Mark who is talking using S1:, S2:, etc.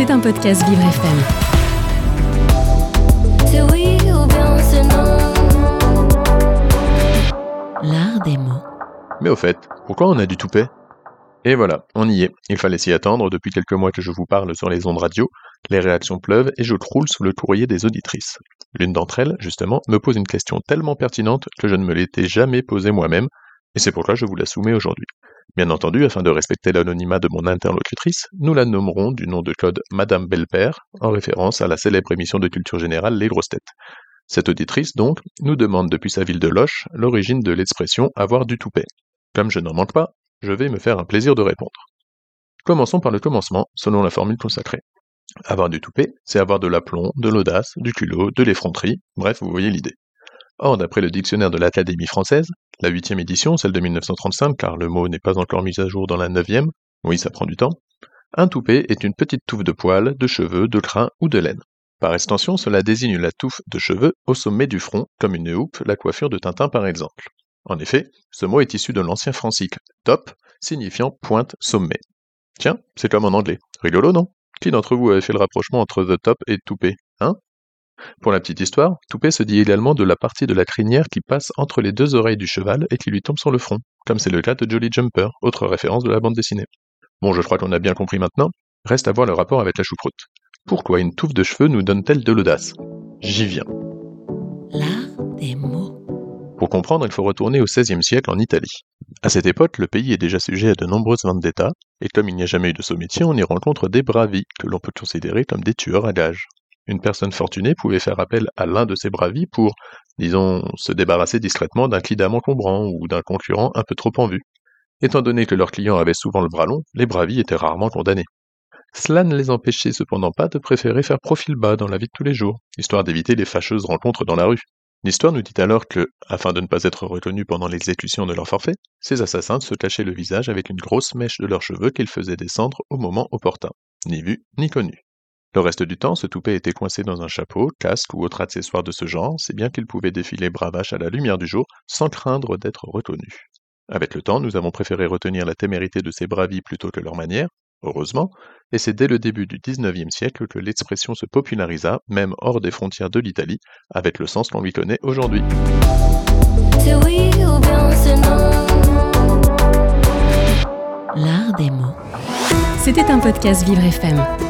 S1: C'est un podcast Vivre FM.
S2: C'est oui ou bien c'est non.
S1: L'art des mots.
S3: Mais au fait, pourquoi on a du toupet? Et voilà, on y est. Il fallait s'y attendre, depuis quelques mois que je vous parle sur les ondes radio, les réactions pleuvent et je croule sous le courrier des auditrices. L'une d'entre elles, justement, me pose une question tellement pertinente que je ne me l'étais jamais posée moi-même, et c'est pourquoi je vous la soumets aujourd'hui. Bien entendu, afin de respecter l'anonymat de mon interlocutrice, nous la nommerons du nom de code Madame Belpère, en référence à la célèbre émission de culture générale Les Grosses Têtes. Cette auditrice, donc, nous demande depuis sa ville de Loche l'origine de l'expression avoir du toupet. Comme je n'en manque pas, je vais me faire un plaisir de répondre. Commençons par le commencement, selon la formule consacrée. Avoir du toupet, c'est avoir de l'aplomb, de l'audace, du culot, de l'effronterie, bref, vous voyez l'idée. Or, d'après le dictionnaire de l'Académie française, la huitième édition, celle de 1935, car le mot n'est pas encore mis à jour dans la neuvième, oui, ça prend du temps, un toupet est une petite touffe de poils, de cheveux, de crin ou de laine. Par extension, cela désigne la touffe de cheveux au sommet du front, comme une houppe, la coiffure de Tintin par exemple. En effet, ce mot est issu de l'ancien francique top, signifiant pointe sommet. Tiens, c'est comme en anglais. Rigolo, non? Qui d'entre vous avait fait le rapprochement entre the top et toupet? Hein? Pour la petite histoire, toupet se dit également de la partie de la crinière qui passe entre les deux oreilles du cheval et qui lui tombe sur le front, comme c'est le cas de Jolly Jumper, autre référence de la bande dessinée. Bon, je crois qu'on a bien compris maintenant, reste à voir le rapport avec la choucroute. Pourquoi une touffe de cheveux nous donne-t-elle de l'audace? J'y viens.
S1: L'art des mots.
S3: Pour comprendre, il faut retourner au XVIe siècle en Italie. À cette époque, le pays est déjà sujet à de nombreuses vendettas, et comme il n'y a jamais eu de sommetier, on y rencontre des bravis, que l'on peut considérer comme des tueurs à gages. Une personne fortunée pouvait faire appel à l'un de ces bravis pour, disons, se débarrasser discrètement d'un client encombrant ou d'un concurrent un peu trop en vue. Étant donné que leurs clients avaient souvent le bras long, les bravis étaient rarement condamnés. Cela ne les empêchait cependant pas de préférer faire profil bas dans la vie de tous les jours, histoire d'éviter les fâcheuses rencontres dans la rue. L'histoire nous dit alors que, afin de ne pas être retenus pendant l'exécution de leur forfait, ces assassins se cachaient le visage avec une grosse mèche de leurs cheveux qu'ils faisaient descendre au moment opportun, ni vu ni connu. Le reste du temps, ce toupet était coincé dans un chapeau, casque ou autre accessoire de ce genre, si bien qu'il pouvait défiler bravache à la lumière du jour sans craindre d'être reconnu. Avec le temps, nous avons préféré retenir la témérité de ces bravis plutôt que leur manière, heureusement, et c'est dès le début du XIXe siècle que l'expression se popularisa, même hors des frontières de l'Italie, avec le sens qu'on lui connaît aujourd'hui.
S1: L'art des mots. C'était un podcast Vivre FM.